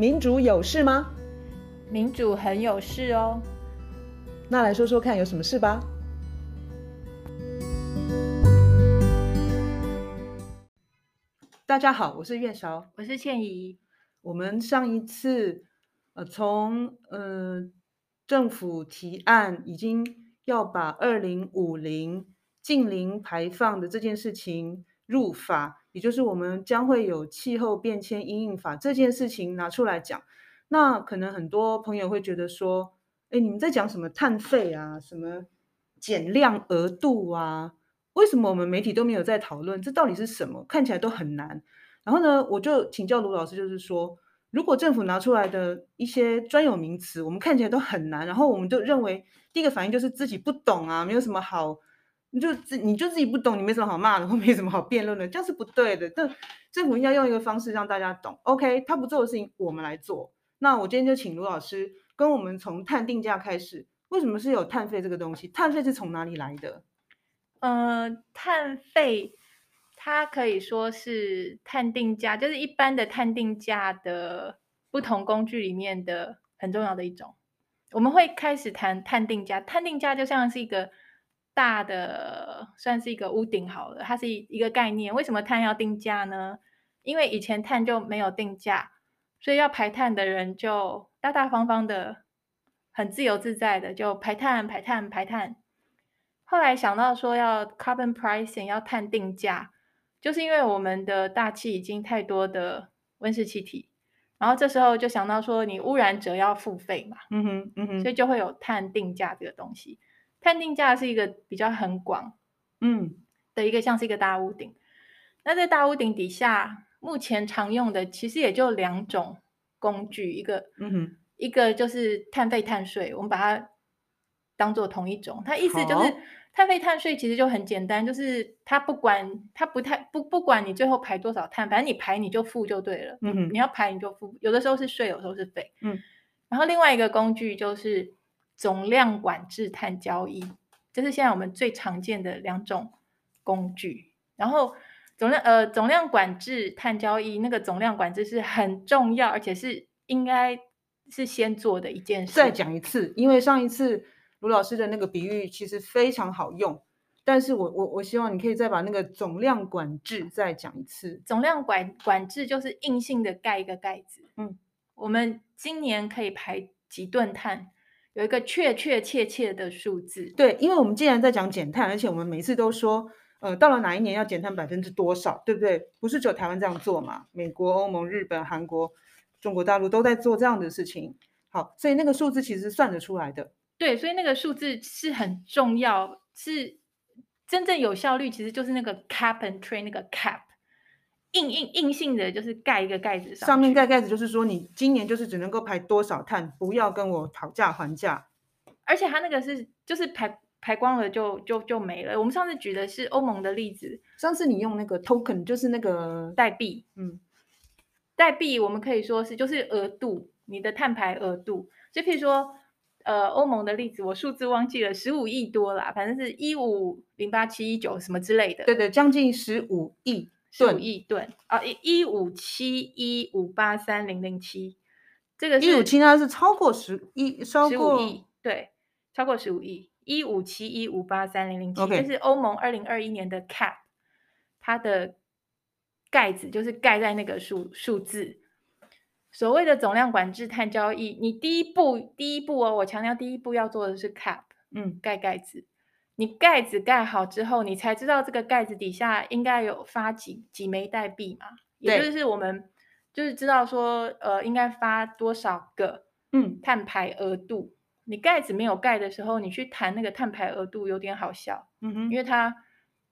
民主有事吗？民主很有事哦。那来说说看，有什么事吧？大家好，我是月韶，我是倩怡。我们上一次，呃，从呃政府提案已经要把二零五零近零排放的这件事情入法，也就是我们将会有气候变迁因应法这件事情拿出来讲。那可能很多朋友会觉得说，哎，你们在讲什么碳费啊，什么减量额度啊？为什么我们媒体都没有在讨论？这到底是什么？看起来都很难。然后呢，我就请教卢老师，就是说，如果政府拿出来的一些专有名词，我们看起来都很难，然后我们就认为第一个反应就是自己不懂啊，没有什么好，你就自你就自己不懂，你没什么好骂的，或没什么好辩论的，这样是不对的。但政府应该用一个方式让大家懂。OK，他不做的事情我们来做。那我今天就请卢老师跟我们从碳定价开始，为什么是有碳费这个东西？碳费是从哪里来的？呃，碳费。它可以说是碳定价，就是一般的碳定价的不同工具里面的很重要的一种。我们会开始谈碳定价，碳定价就像是一个大的，算是一个屋顶好了，它是一一个概念。为什么碳要定价呢？因为以前碳就没有定价，所以要排碳的人就大大方方的、很自由自在的就排碳、排碳、排碳。后来想到说要 carbon pricing，要碳定价。就是因为我们的大气已经太多的温室气体，然后这时候就想到说，你污染者要付费嘛，嗯哼，嗯哼，所以就会有碳定价这个东西。碳定价是一个比较很广，嗯，的一个像是一个大屋顶。那在大屋顶底下，目前常用的其实也就两种工具，一个，嗯哼，一个就是碳费碳税，我们把它当做同一种，它意思就是。碳费碳税其实就很简单，就是它不管它不太不不管你最后排多少碳，反正你排你就付就对了。嗯哼，你要排你就付，有的时候是税，有时候是费。嗯，然后另外一个工具就是总量管制碳交易，这是现在我们最常见的两种工具。然后总量呃总量管制碳交易，那个总量管制是很重要，而且是应该是先做的一件事。再讲一次，因为上一次。卢老师的那个比喻其实非常好用，但是我我我希望你可以再把那个总量管制再讲一次。总量管管制就是硬性的盖一个盖子。嗯，我们今年可以排几吨碳，有一个确确切切的数字。对，因为我们既然在讲减碳，而且我们每次都说，呃，到了哪一年要减碳百分之多少，对不对？不是只有台湾这样做嘛？美国、欧盟、日本、韩国、中国大陆都在做这样的事情。好，所以那个数字其实算得出来的。对，所以那个数字是很重要，是真正有效率，其实就是那个 cap and trade 那个 cap，硬硬硬性的，就是盖一个盖子上，上面盖盖子，就是说你今年就是只能够排多少碳，不要跟我讨价还价。而且它那个是就是排排光了就就就没了。我们上次举的是欧盟的例子，上次你用那个 token 就是那个代币，嗯，代币我们可以说是就是额度，你的碳排额度，就譬如说。呃，欧盟的例子我数字忘记了，十五亿多啦，反正是一五零八七一九什么之类的。对对，将近十五亿十五亿吨啊，一一五七一五八三零零七，这个是一五七呢是超过十一，超过亿，对，超过十五亿，一五七一五八三零零七，这是欧盟二零二一年的 cap，它的盖子就是盖在那个数数字。所谓的总量管制碳交易，你第一步，第一步哦，我强调第一步要做的是 cap，嗯，盖盖子。你盖子盖好之后，你才知道这个盖子底下应该有发几几枚代币嘛？也就是我们就是知道说，呃，应该发多少个，嗯，碳排额度。你盖子没有盖的时候，你去谈那个碳排额度有点好笑，嗯哼，因为它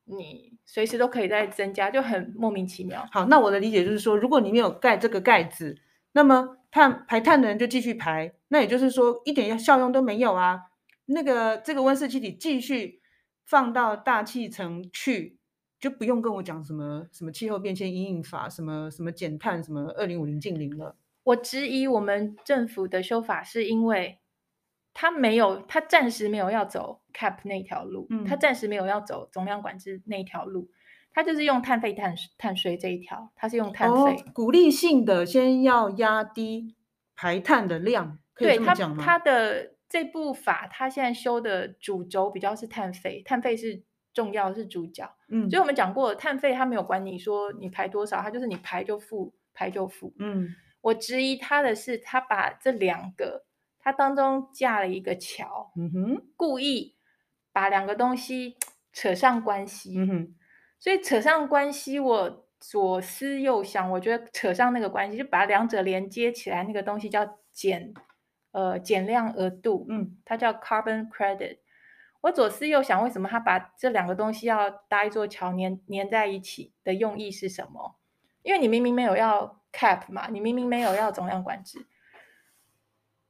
你随时都可以再增加，就很莫名其妙。好，那我的理解就是说，如果你没有盖这个盖子。那么碳排碳的人就继续排，那也就是说一点效用都没有啊。那个这个温室气体继续放到大气层去，就不用跟我讲什么什么气候变迁阴影法，什么什么减碳，什么二零五零近零了。我质疑我们政府的修法是因为他没有，他暂时没有要走 cap 那条路，嗯，他暂时没有要走总量管制那条路。它就是用碳费碳碳税这一条，它是用碳费、哦、鼓励性的，先要压低排碳的量，可以这么讲吗？它，它的这部法，它现在修的主轴比较是碳费，碳费是重要是主角。嗯，所以我们讲过，碳费它没有管你说你排多少，它就是你排就付，排就付。嗯，我质疑它的是，它把这两个，它当中架了一个桥，嗯哼，故意把两个东西扯上关系。嗯哼。所以扯上关系，我左思右想，我觉得扯上那个关系，就把两者连接起来，那个东西叫减，呃，减量额度，嗯，它叫 carbon credit。我左思右想，为什么他把这两个东西要搭一座桥粘粘在一起的用意是什么？因为你明明没有要 cap 嘛，你明明没有要总量管制。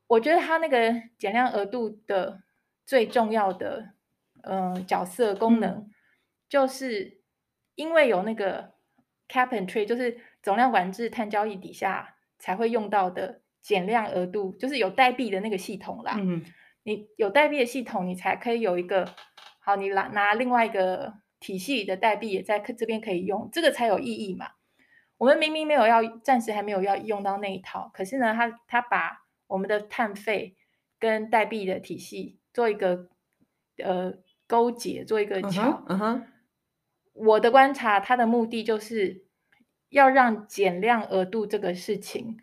我觉得他那个减量额度的最重要的，嗯、呃，角色功能、嗯、就是。因为有那个 cap and trade，就是总量管制碳交易底下才会用到的减量额度，就是有代币的那个系统啦。嗯，你有代币的系统，你才可以有一个好，你拿拿另外一个体系的代币也在这边可以用，这个才有意义嘛。我们明明没有要，暂时还没有要用到那一套，可是呢，他他把我们的碳费跟代币的体系做一个呃勾结，做一个桥。嗯哼。我的观察，他的目的就是要让减量额度这个事情，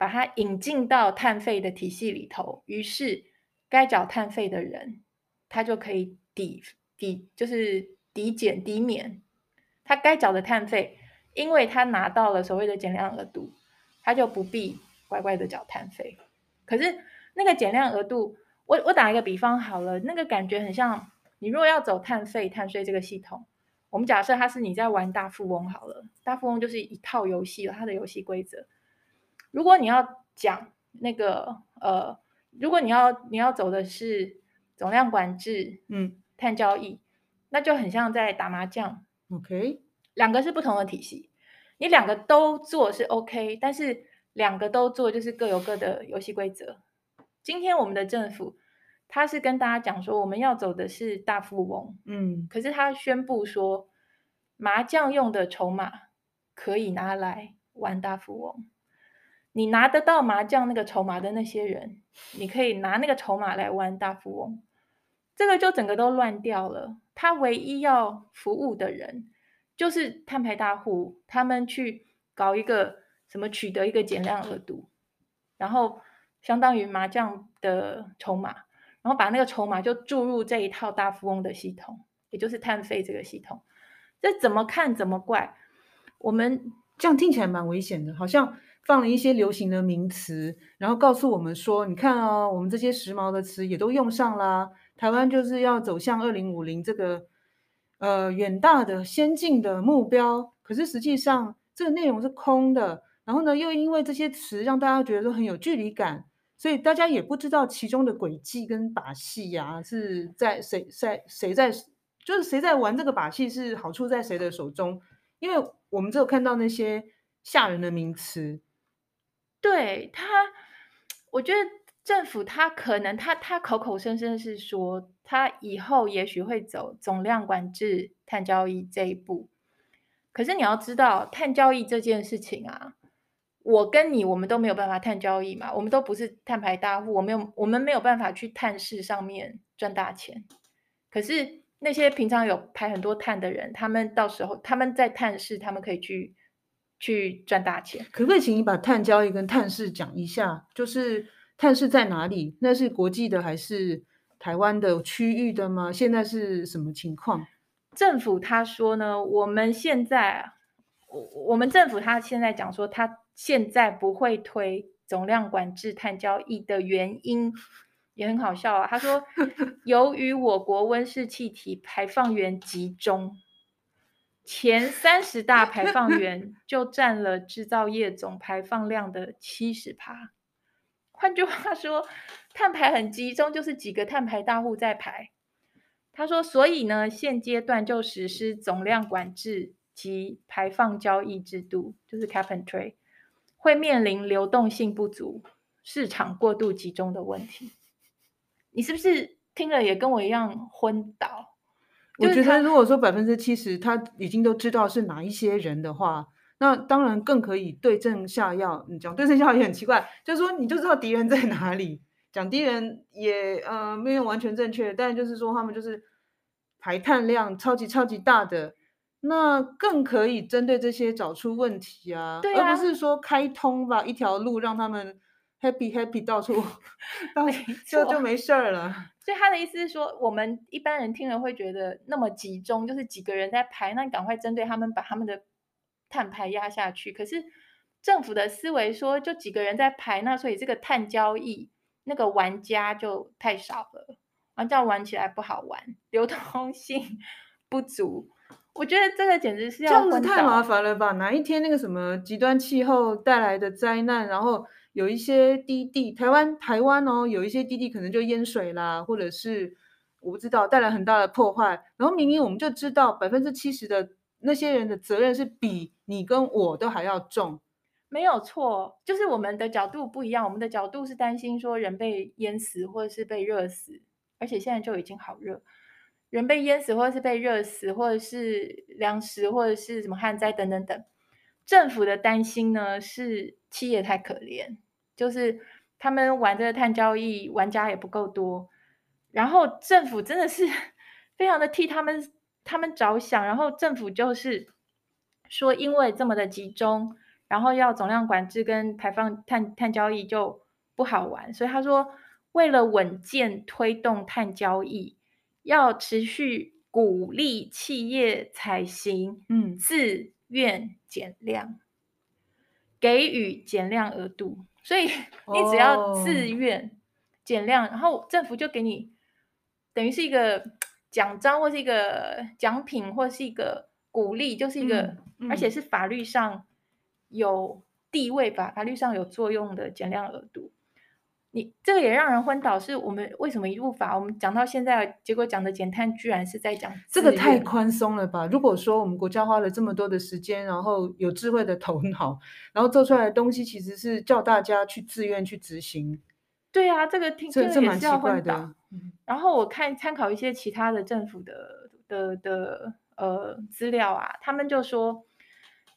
把它引进到碳费的体系里头，于是该缴碳费的人，他就可以抵抵，就是抵减抵免他该缴的碳费，因为他拿到了所谓的减量额度，他就不必乖乖的缴碳费。可是那个减量额度，我我打一个比方好了，那个感觉很像你如果要走碳费碳税这个系统。我们假设他是你在玩大富翁好了，大富翁就是一套游戏了，它的游戏规则。如果你要讲那个呃，如果你要你要走的是总量管制，嗯，碳交易，那就很像在打麻将。OK，两个是不同的体系，你两个都做是 OK，但是两个都做就是各有各的游戏规则。今天我们的政府。他是跟大家讲说，我们要走的是大富翁，嗯，可是他宣布说，麻将用的筹码可以拿来玩大富翁。你拿得到麻将那个筹码的那些人，你可以拿那个筹码来玩大富翁。这个就整个都乱掉了。他唯一要服务的人，就是碳排大户，他们去搞一个什么取得一个减量额度，然后相当于麻将的筹码。然后把那个筹码就注入这一套大富翁的系统，也就是碳费这个系统。这怎么看怎么怪。我们这样听起来蛮危险的，好像放了一些流行的名词，然后告诉我们说：“你看哦，我们这些时髦的词也都用上啦。台湾就是要走向二零五零这个呃远大的先进的目标。可是实际上这个内容是空的。然后呢，又因为这些词让大家觉得都很有距离感。”所以大家也不知道其中的诡计跟把戏呀、啊，是在谁在谁在，就是谁在玩这个把戏，是好处在谁的手中？因为我们只有看到那些吓人的名词。对他，我觉得政府他可能他他口口声声是说，他以后也许会走总量管制碳交易这一步。可是你要知道，碳交易这件事情啊。我跟你，我们都没有办法碳交易嘛，我们都不是碳排大户，我没有，我们没有办法去碳市上面赚大钱。可是那些平常有排很多碳的人，他们到时候他们在碳市，他们可以去去赚大钱。可不可以请你把碳交易跟碳市讲一下？就是碳市在哪里？那是国际的还是台湾的区域的吗？现在是什么情况？政府他说呢，我们现在，我我们政府他现在讲说他。现在不会推总量管制碳交易的原因也很好笑啊。他说，由于我国温室气体排放源集中，前三十大排放源就占了制造业总排放量的七十趴。换句话说，碳排很集中，就是几个碳排大户在排。他说，所以呢，现阶段就实施总量管制及排放交易制度，就是 cap and trade。会面临流动性不足、市场过度集中的问题。你是不是听了也跟我一样昏倒？我觉得如果说百分之七十他已经都知道是哪一些人的话，那当然更可以对症下药。你讲对症下药也很奇怪，就是说你就知道敌人在哪里。讲敌人也呃没有完全正确，但就是说他们就是排碳量超级超级大的，那更可以针对这些找出问题啊，对啊，而不是说开通吧一条路让他们 happy happy 到处，到就就没事儿了。所以他的意思是说，我们一般人听了会觉得那么集中，就是几个人在排，那你赶快针对他们把他们的碳排压下去。可是政府的思维说，就几个人在排，那所以这个碳交易。那个玩家就太少了，啊，这样玩起来不好玩，流通性 不足。我觉得这个简直是要这样子太麻烦了吧？哪一天那个什么极端气候带来的灾难，然后有一些低地，台湾台湾哦，有一些低地可能就淹水啦，或者是我不知道带来很大的破坏。然后明明我们就知道百分之七十的那些人的责任是比你跟我都还要重。没有错，就是我们的角度不一样。我们的角度是担心说人被淹死或者是被热死，而且现在就已经好热，人被淹死或者是被热死，或者是粮食或者是什么旱灾等等等。政府的担心呢是企业太可怜，就是他们玩这个碳交易玩家也不够多，然后政府真的是 非常的替他们他们着想，然后政府就是说因为这么的集中。然后要总量管制跟排放碳碳交易就不好玩，所以他说，为了稳健推动碳交易，要持续鼓励企业采行嗯。自愿减量，给予减量额度。所以 你只要自愿减量，哦、然后政府就给你等于是一个奖章或是一个奖品或是一个鼓励，就是一个，而且是法律上。有地位吧，法律上有作用的减量额度，你这个也让人昏倒。是我们为什么一路法，我们讲到现在，结果讲的减碳居然是在讲这个太宽松了吧？如果说我们国家花了这么多的时间，然后有智慧的头 脑，然后做出来的东西其实是叫大家去自愿去执行。对啊，这个听这个也是要昏倒。嗯、然后我看参考一些其他的政府的的的呃资料啊，他们就说。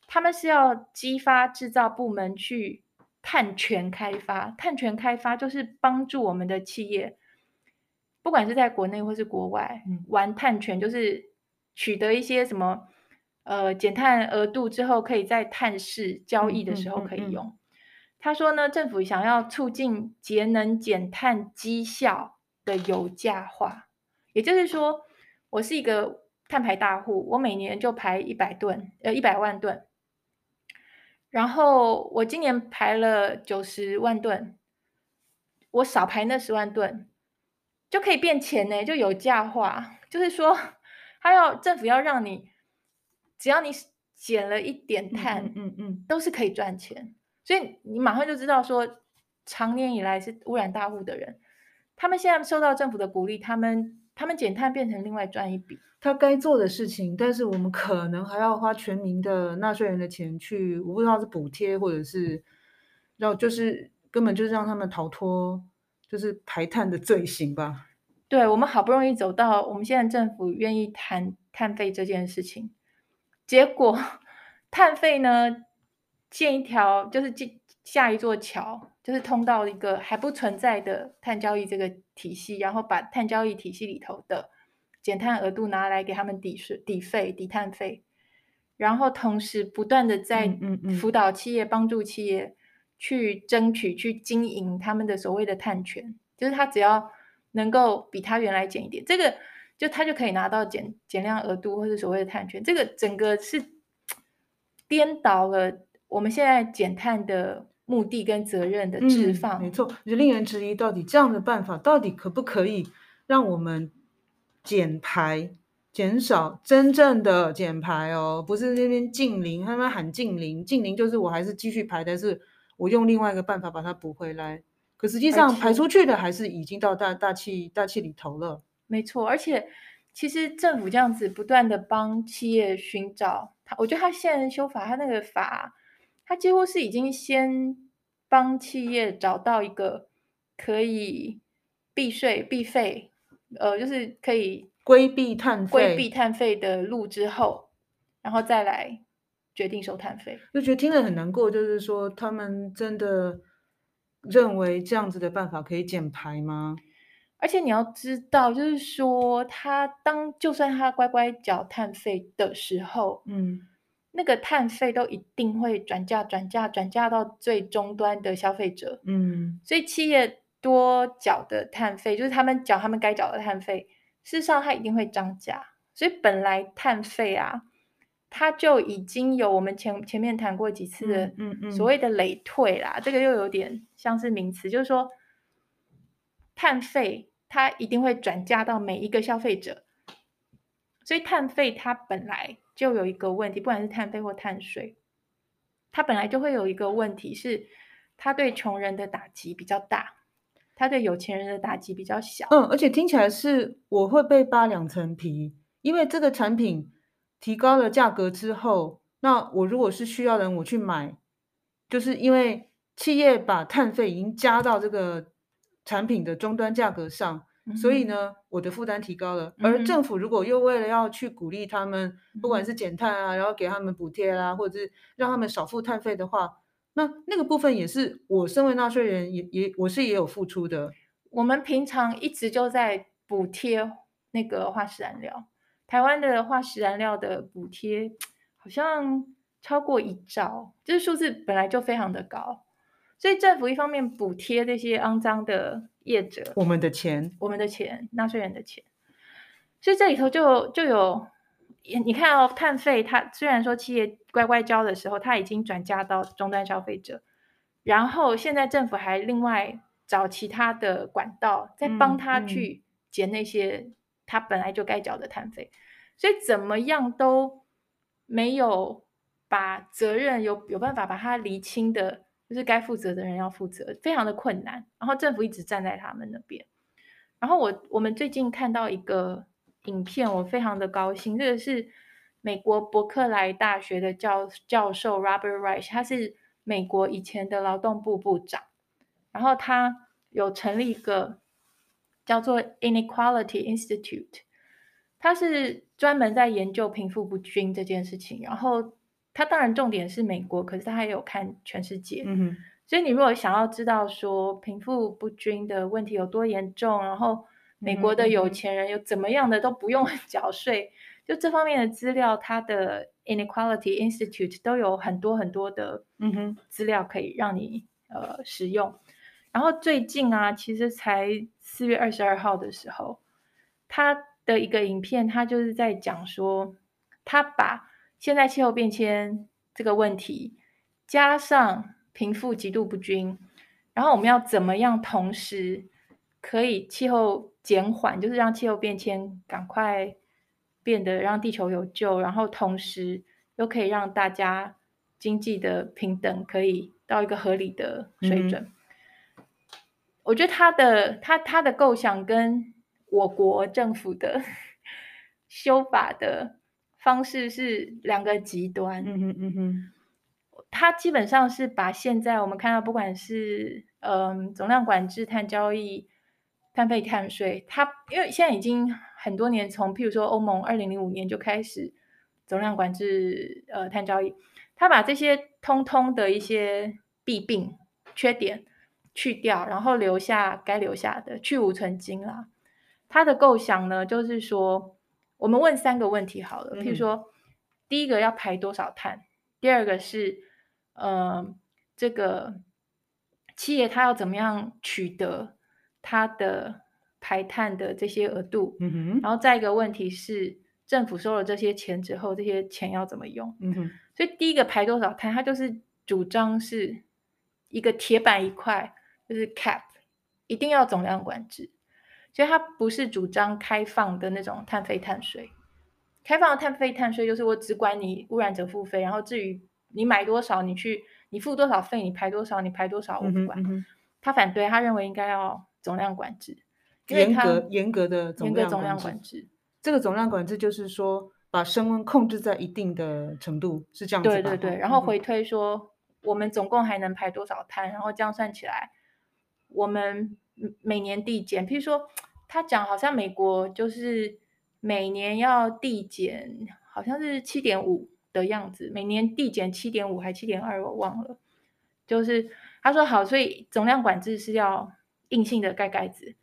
他们是要激发制造部门去碳权开发，碳权开发就是帮助我们的企业，不管是在国内或是国外，嗯、玩碳权就是取得一些什么呃减碳额度之后，可以在碳市交易的时候可以用。他说呢，政府想要促进节能减碳绩效的油价化，也就是说，我是一个碳排大户，我每年就排一百吨，呃一百万吨。然后我今年排了九十万吨，我少排那十万吨，就可以变钱呢，就有价化。就是说，他要政府要让你，只要你减了一点碳，嗯嗯，嗯，都是可以赚钱。所以你马上就知道说，长年以来是污染大户的人，他们现在受到政府的鼓励，他们他们减碳变成另外赚一笔。他该做的事情，但是我们可能还要花全民的纳税人的钱去，我不知道是补贴或者是，要就是根本就是让他们逃脱，就是排碳的罪行吧。对，我们好不容易走到我们现在政府愿意谈碳费这件事情，结果 碳费呢，建一条就是建下一座桥，就是通到一个还不存在的碳交易这个体系，然后把碳交易体系里头的。减碳额度拿来给他们抵税、抵费、抵碳费，然后同时不断的在辅导企业、嗯嗯嗯、帮助企业去争取、去经营他们的所谓的碳权，就是他只要能够比他原来减一点，这个就他就可以拿到减减量额度或者所谓的碳权。这个整个是 颠倒了我们现在减碳的目的跟责任的置放。嗯、没错，就令人质疑，到底这样的办法到底可不可以让我们？减排、减少真正的减排哦，不是那边禁零，他们喊禁零，禁零就是我还是继续排，但是我用另外一个办法把它补回来。可实际上排出去的还是已经到大大气大气里头了。没错，而且其实政府这样子不断的帮企业寻找，他我觉得他现在修法，他那个法，他几乎是已经先帮企业找到一个可以避税避费。呃，就是可以规避碳费，规避碳费的路之后，然后再来决定收碳费。就觉得听了很难过，就是说他们真的认为这样子的办法可以减排吗？而且你要知道，就是说，他当就算他乖乖缴碳费的时候，嗯，那个碳费都一定会转嫁、转嫁、转嫁到最终端的消费者，嗯，所以企业多缴的碳费，就是他们缴他们该缴的碳费，事实上它一定会涨价。所以本来碳费啊，它就已经有我们前前面谈过几次的，嗯嗯，所谓的累退啦，这个又有点像是名词，就是说碳费。它一定会转嫁到每一个消费者，所以碳费它本来就有一个问题，不管是碳费或碳税，它本来就会有一个问题是，它对穷人的打击比较大，它对有钱人的打击比较小。嗯，而且听起来是我会被扒两层皮，因为这个产品提高了价格之后，那我如果是需要人，我去买，就是因为企业把碳费已经加到这个。产品的终端价格上，所以呢，我的负担提高了。嗯、而政府如果又为了要去鼓励他们，嗯、不管是减碳啊，然后给他们补贴啦，或者是让他们少付碳费的话，那那个部分也是我身为纳税人也也我是也有付出的。我们平常一直就在补贴那个化石燃料，台湾的化石燃料的补贴好像超过一兆，就是数字本来就非常的高。所以政府一方面补贴这些肮脏的业者，我们的钱，我们的钱，纳税人的钱。所以这里头就就有，你看哦，碳费它虽然说企业乖乖交的时候，它已经转嫁到终端消费者，然后现在政府还另外找其他的管道，再帮他去减那些他本来就该缴的碳费，嗯嗯、所以怎么样都没有把责任有有办法把它厘清的。就是该负责的人要负责，非常的困难。然后政府一直站在他们那边。然后我我们最近看到一个影片，我非常的高兴。这个是美国伯克莱大学的教教授 Robert Reich，他是美国以前的劳动部部长。然后他有成立一个叫做 Inequality Institute，他是专门在研究贫富不均这件事情。然后他当然重点是美国，可是他还有看全世界。嗯哼。所以你如果想要知道说贫富不均的问题有多严重，然后美国的有钱人有怎么样的都不用 缴税，嗯、就这方面的资料，他的 Inequality Institute 都有很多很多的嗯哼资料可以让你呃使用。然后最近啊，其实才四月二十二号的时候，他的一个影片，他就是在讲说他把。现在气候变迁这个问题，加上贫富极度不均，然后我们要怎么样同时可以气候减缓，就是让气候变迁赶快变得让地球有救，然后同时又可以让大家经济的平等可以到一个合理的水准。嗯、我觉得他的他他的构想跟我国政府的 修法的。方式是两个极端，嗯哼嗯哼，它基本上是把现在我们看到，不管是嗯总量管制、碳交易、碳费、碳税，它因为现在已经很多年，从譬如说欧盟二零零五年就开始总量管制，呃碳交易，它把这些通通的一些弊病、缺点去掉，然后留下该留下的，去芜存菁啦。他的构想呢，就是说。我们问三个问题好了，譬如说，嗯、第一个要排多少碳？第二个是，呃，这个企业它要怎么样取得它的排碳的这些额度？嗯哼。然后再一个问题是，政府收了这些钱之后，这些钱要怎么用？嗯哼。所以第一个排多少碳，它就是主张是一个铁板一块，就是 cap，一定要总量管制。所以它不是主张开放的那种碳费碳税，开放的碳费碳税就是我只管你污染者付费，然后至于你买多少，你去你付多少费，你排多少，你排多少我不管。嗯嗯、他反对，他认为应该要总量管制，严格严格的严格总量管制。这个总量管制就是说把升温控制在一定的程度，是这样子。对对对，然后回推说、嗯、我们总共还能排多少碳，然后这样算起来，我们。每年递减，譬如说，他讲好像美国就是每年要递减，好像是七点五的样子，每年递减七点五还七点二，我忘了。就是他说好，所以总量管制是要硬性的盖盖子，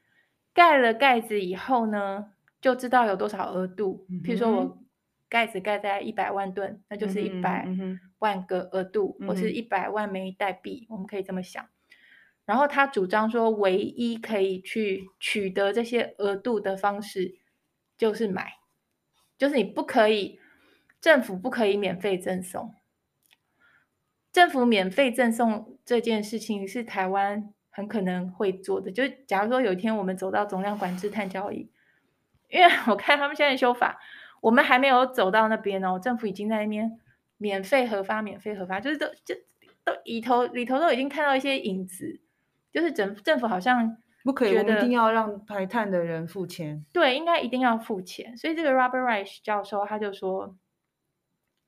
盖了盖子以后呢，就知道有多少额度。譬如说我盖子盖在一百万吨，那就是一百万个额度，或是一百万枚代币，我们可以这么想。然后他主张说，唯一可以去取得这些额度的方式，就是买，就是你不可以，政府不可以免费赠送。政府免费赠送这件事情是台湾很可能会做的。就假如说有一天我们走到总量管制碳交易，因为 我看他们现在修法，我们还没有走到那边哦，政府已经在那边免费核发，免费核发，就是都就都里头里头都已经看到一些影子，就是政政府好像。不可以，我们一定要让排碳的人付钱。对，应该一定要付钱。所以这个 Robert Reich 教授他就说，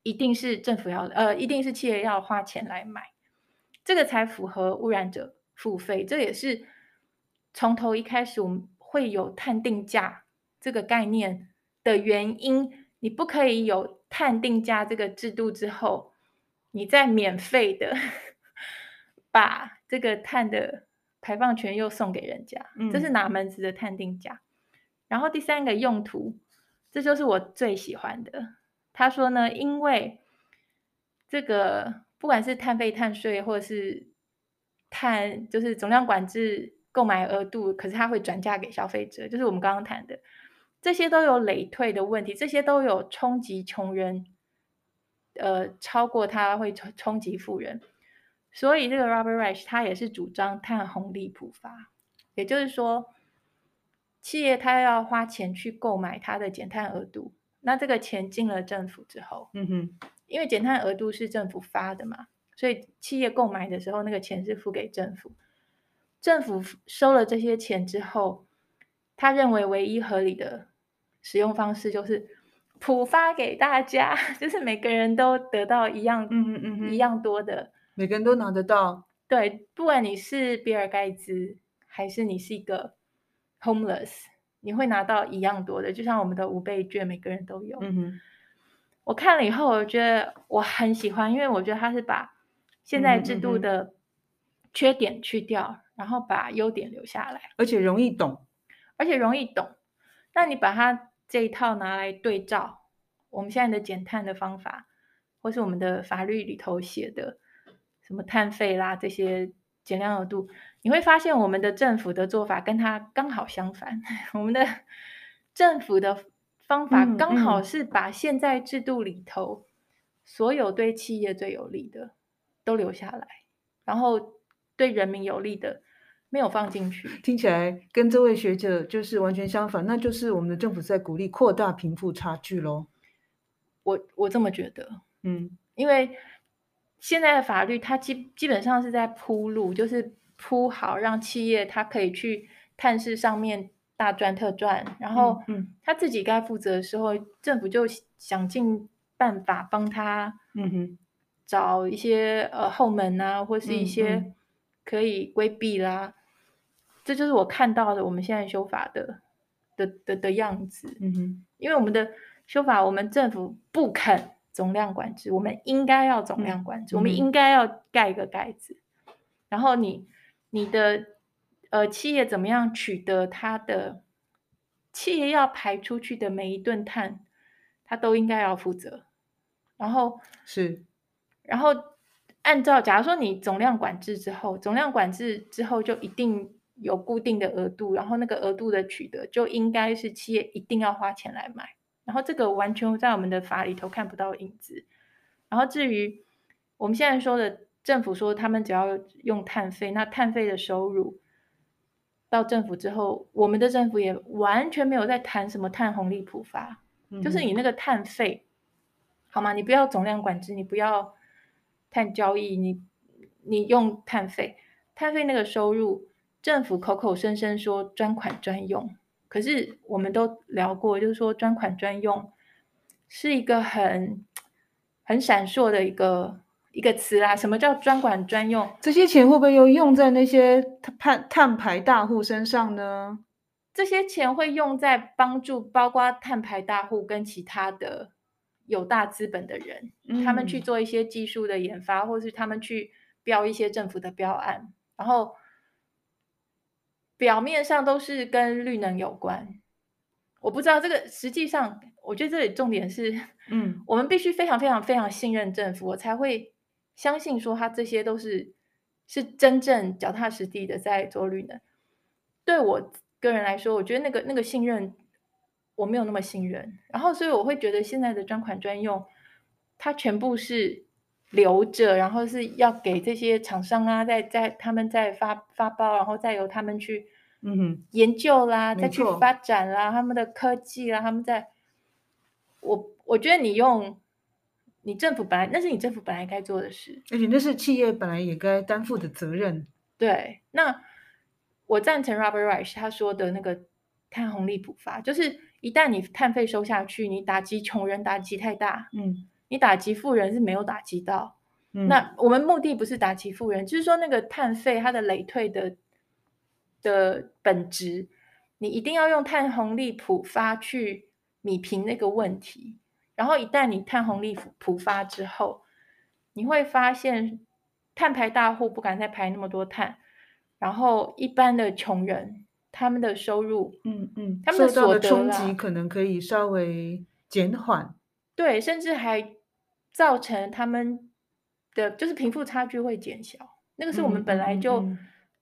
一定是政府要，呃，一定是企业要花钱来买，这个才符合污染者付费。这也是从头一开始我们会有碳定价这个概念的原因。你不可以有碳定价这个制度之后，你再免费的 把这个碳的。排放权又送给人家，这是哪门子的探定价？嗯、然后第三个用途，这就是我最喜欢的。他说呢，因为这个不管是碳费、碳税，或者是碳，就是总量管制购买额度，可是它会转嫁给消费者，就是我们刚刚谈的，这些都有累退的问题，这些都有冲击穷人，呃，超过他会冲冲击富人。所以这个 Robert Reich 他也是主张碳红利普发，也就是说，企业他要花钱去购买它的减碳额度，那这个钱进了政府之后，嗯哼，因为减碳额度是政府发的嘛，所以企业购买的时候那个钱是付给政府，政府收了这些钱之后，他认为唯一合理的使用方式就是普发给大家，就是每个人都得到一样，嗯嗯一样多的。每个人都拿得到，对，不管你是比尔盖茨还是你是一个 homeless，你会拿到一样多的，就像我们的五倍券，每个人都有。嗯哼，我看了以后，我觉得我很喜欢，因为我觉得他是把现在制度的缺点去掉，嗯哼嗯，然后把优点留下来，而且容易懂，而且容易懂。那你把它这一套拿来对照我们现在的减碳的方法，或是我们的法律里头写的。什么碳费啦，这些减量额度，你会发现我们的政府的做法跟它刚好相反。我们的政府的方法刚好是把现在制度里头所有对企业最有利的都留下来，然后对人民有利的没有放进去。听起来跟这位学者就是完全相反，那就是我们的政府在鼓励扩大贫富差距喽。我我这么觉得，嗯，因为。现在的法律，它基基本上是在铺路，就是铺好让企业它可以去探视上面大赚特赚，然后他自己该负责的时候，政府就想尽办法帮他，嗯哼，找一些呃后门啊，或是一些可以规避啦。这就是我看到的我们现在修法的的的的样子，嗯哼，因为我们的修法，我们政府不肯。总量管制，我们应该要总量管制，嗯、我们应该要盖一个盖子。嗯、然后你你的呃企业怎么样取得它的企业要排出去的每一吨碳，它都应该要负责。然后是，然后按照假如说你总量管制之后，总量管制之后就一定有固定的额度，然后那个额度的取得就应该是企业一定要花钱来买。然后这个完全在我们的法里头看不到影子。然后至于我们现在说的政府说他们只要用碳费，那碳费的收入到政府之后，我们的政府也完全没有在谈什么碳红利普发，嗯、就是你那个碳费，好吗？你不要总量管制，你不要碳交易，你你用碳费，碳费那个收入，政府口口声声说专款专用。可是我们都聊过，就是说专款专用是一个很很闪烁的一个一个词啦。什么叫专款专用？这些钱会不会又用在那些碳碳排大户身上呢？这些钱会用在帮助包括碳排大户跟其他的有大资本的人，嗯、他们去做一些技术的研发，或是他们去标一些政府的标案，然后表面上都是跟绿能有关。我不知道这个实际上，我觉得这里重点是，嗯，我们必须非常非常非常信任政府，我才会相信说他这些都是是真正脚踏实地的在做绿能。对我个人来说，我觉得那个那个信任我没有那么信任，然后所以我会觉得现在的专款专用，它全部是留着，然后是要给这些厂商啊，在在他们在发发包，然后再由他们去。嗯哼，研究啦，再去发展啦，他们的科技啦，他们在，我我觉得你用，你政府本来那是你政府本来该做的事，而且那是企业本来也该担负的责任。对，那我赞成 Robert Reich 他说的那个碳红利补发，就是一旦你碳费收下去，你打击穷人打击太大，嗯，你打击富人是没有打击到，嗯，那我们目的不是打击富人，就是说那个碳费它的累退的。的本质，你一定要用碳红利普发去米平那个问题。然后一旦你碳红利普发之后，你会发现碳排大户不敢再排那么多碳，然后一般的穷人他们的收入，嗯嗯，他们的所得的冲击可能可以稍微减缓，对，甚至还造成他们的就是贫富差距会减小。那个是我们本来就。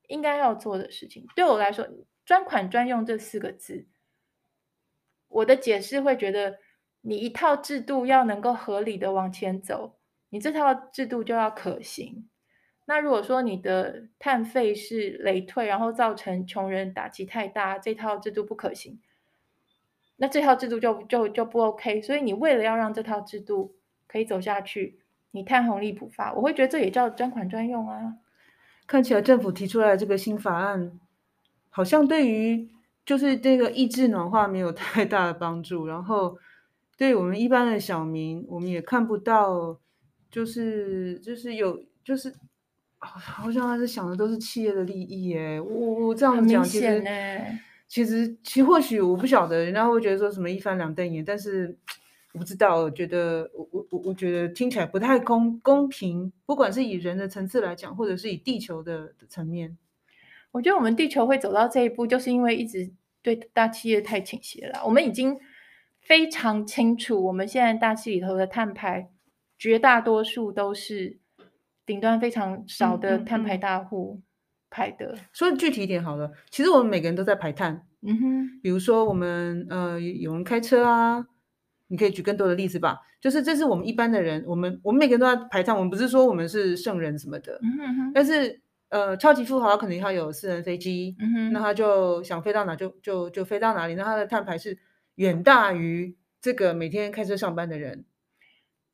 应该要做的事情，对我来说，专款专用这四个字，我的解释会觉得，你一套制度要能够合理的往前走，你这套制度就要可行。那如果说你的碳费是累退，然后造成穷人打击太大，这套制度不可行，那这套制度就就就不 OK。所以你为了要让这套制度可以走下去，你碳红利普发，我会觉得这也叫专款专用啊。看起来政府提出来的这个新法案，好像对于就是这个抑制暖化没有太大的帮助。然后，对我们一般的小民，我们也看不到，就是就是有就是，好像他是想的都是企业的利益哎。我我这样讲，其实其实其实或许我不晓得，人家会觉得说什么一翻两瞪眼，但是。我不知道，我觉得我我我我觉得听起来不太公公平，不管是以人的层次来讲，或者是以地球的，的层面。我觉得我们地球会走到这一步，就是因为一直对大企业太倾斜了。我们已经非常清楚，我们现在大气里头的碳排，绝大多数都是顶端非常少的碳排大户排的。说具体一点好了，其实我们每个人都在排碳。嗯哼，比如说我们呃有人开车啊。你可以举更多的例子吧，就是这是我们一般的人，我们我们每个人都要排碳，我们不是说我们是圣人什么的，嗯、哼但是呃，超级富豪可能他有私人飞机，嗯、哼那他就想飞到哪就就就飞到哪里，那他的碳排是远大于这个每天开车上班的人。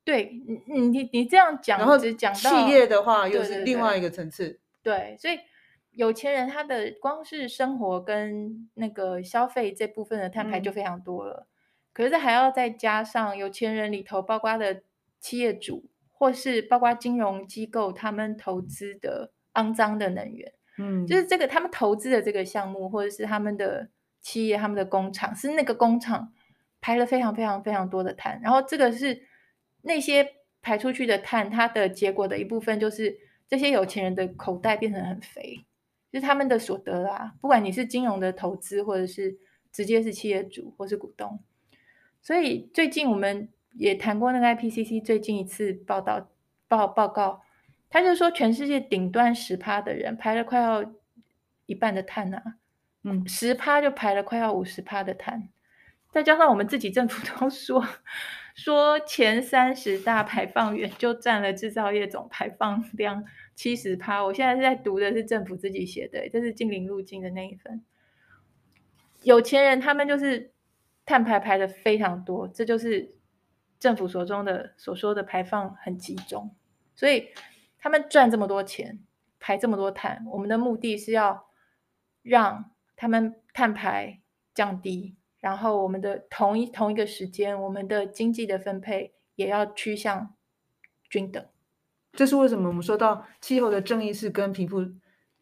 对，你你你这样讲，然后只讲企业的话又是另外一个层次。对，对，对，对，所以有钱人他的光是生活跟那个消费这部分的碳排就非常多了。嗯可是还要再加上有钱人里头，包括的企业主，或是包括金融机构，他们投资的肮脏的能源，嗯，就是这个他们投资的这个项目，或者是他们的企业、他们的工厂，是那个工厂排了非常非常非常多的碳，然后这个是那些排出去的碳，它的结果的一部分就是这些有钱人的口袋变成很肥，就是他们的所得啊，不管你是金融的投资，或者是直接是企业主或是股东。所以最近我们也谈过那个 IPCC 最近一次报道报报告，他就说全世界顶端十趴的人排了快要一半的碳啊，嗯，十趴就排了快要五十趴的碳，再加上我们自己政府都 说说前三十大排放源就占了制造业总排放量七十趴，我现在是在读的是政府自己写的，这是净零路径的那一份，有钱人他们就是。碳排排的非常多，这就是政府所中的所说的排放很集中，所以他们赚这么多钱，排这么多碳，我们的目的是要让他们碳排降低，然后我们的同一同一个时间，我们的经济的分配也要趋向均等。这是为什么我们说到气候的正义是跟贫富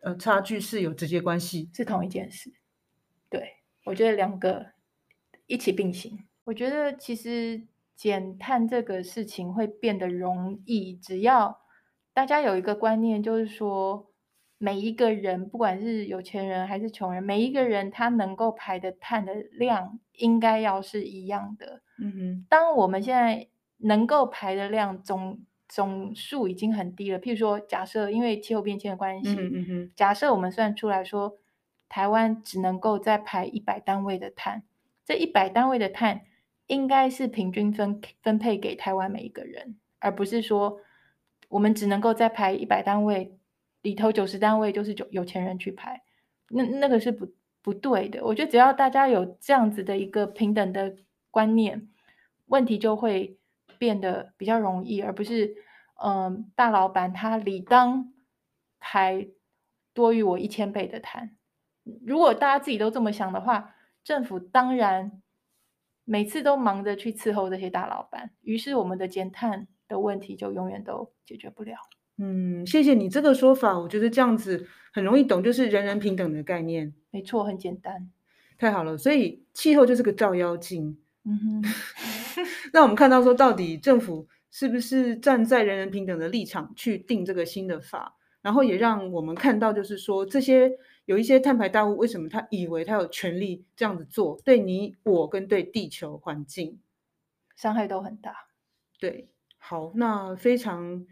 呃差距是有直接关系，是同一件事，对。我觉得两个一起并行。我觉得其实减碳这个事情会变得容易，只要大家有一个观念，就是说每一个人，不管是有钱人还是穷人，每一个人他能够排的碳的量应该要是一样的。嗯哼，当我们现在能够排的量总总数已经很低了，譬如说，假设因为气候变迁的关系，嗯哼，假设我们算出来说，台湾只能够再排一百单位的碳，这一百单位的碳应该是平均分分配给台湾每一个人，而不是说我们只能够再排一百单位，里头九十单位就是有有钱人去排，那那个是不不对的。我觉得只要大家有这样子的一个平等的观念，问题就会变得比较容易，而不是嗯，大老板他理当排多于我一千倍的碳。如果大家自己都这么想的话，政府当然每次都忙着去伺候这些大老板，于是我们的减碳的问题就永远都解决不了。嗯，谢谢你这个说法，我觉得这样子很容易懂，就是人人平等的概念。没错，很简单。太好了，所以气候就是个照妖镜。嗯哼，那我们看到说，到底政府是不是站在人人平等的立场去定这个新的法？然后也让我们看到，就是说这些有一些碳排大户，为什么他以为他有权利这样子做，对你我跟对地球环境伤害都很大。对，好，那非常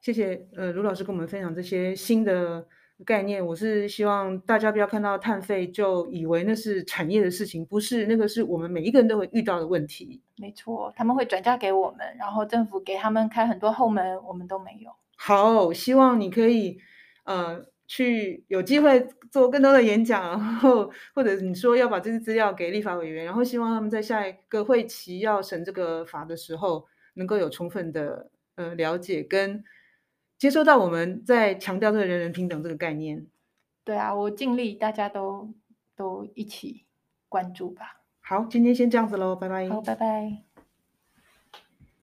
谢谢呃卢老师跟我们分享这些新的。概念，我是希望大家不要看到碳费就以为那是产业的事情，不是，那个是我们每一个人都会遇到的问题。没错，他们会转嫁给我们，然后政府给他们开很多后门，我们都没有。好，希望你可以呃去有机会做更多的演讲，然后或者你说要把这些资料给立法委员，然后希望他们在下一个会期要审这个法的时候，能够有充分的呃了解跟。接收到我们在强调这个人人平等这个概念，对啊，我尽力，大家都都一起关注吧。好，今天先这样子喽，拜拜。好，拜拜。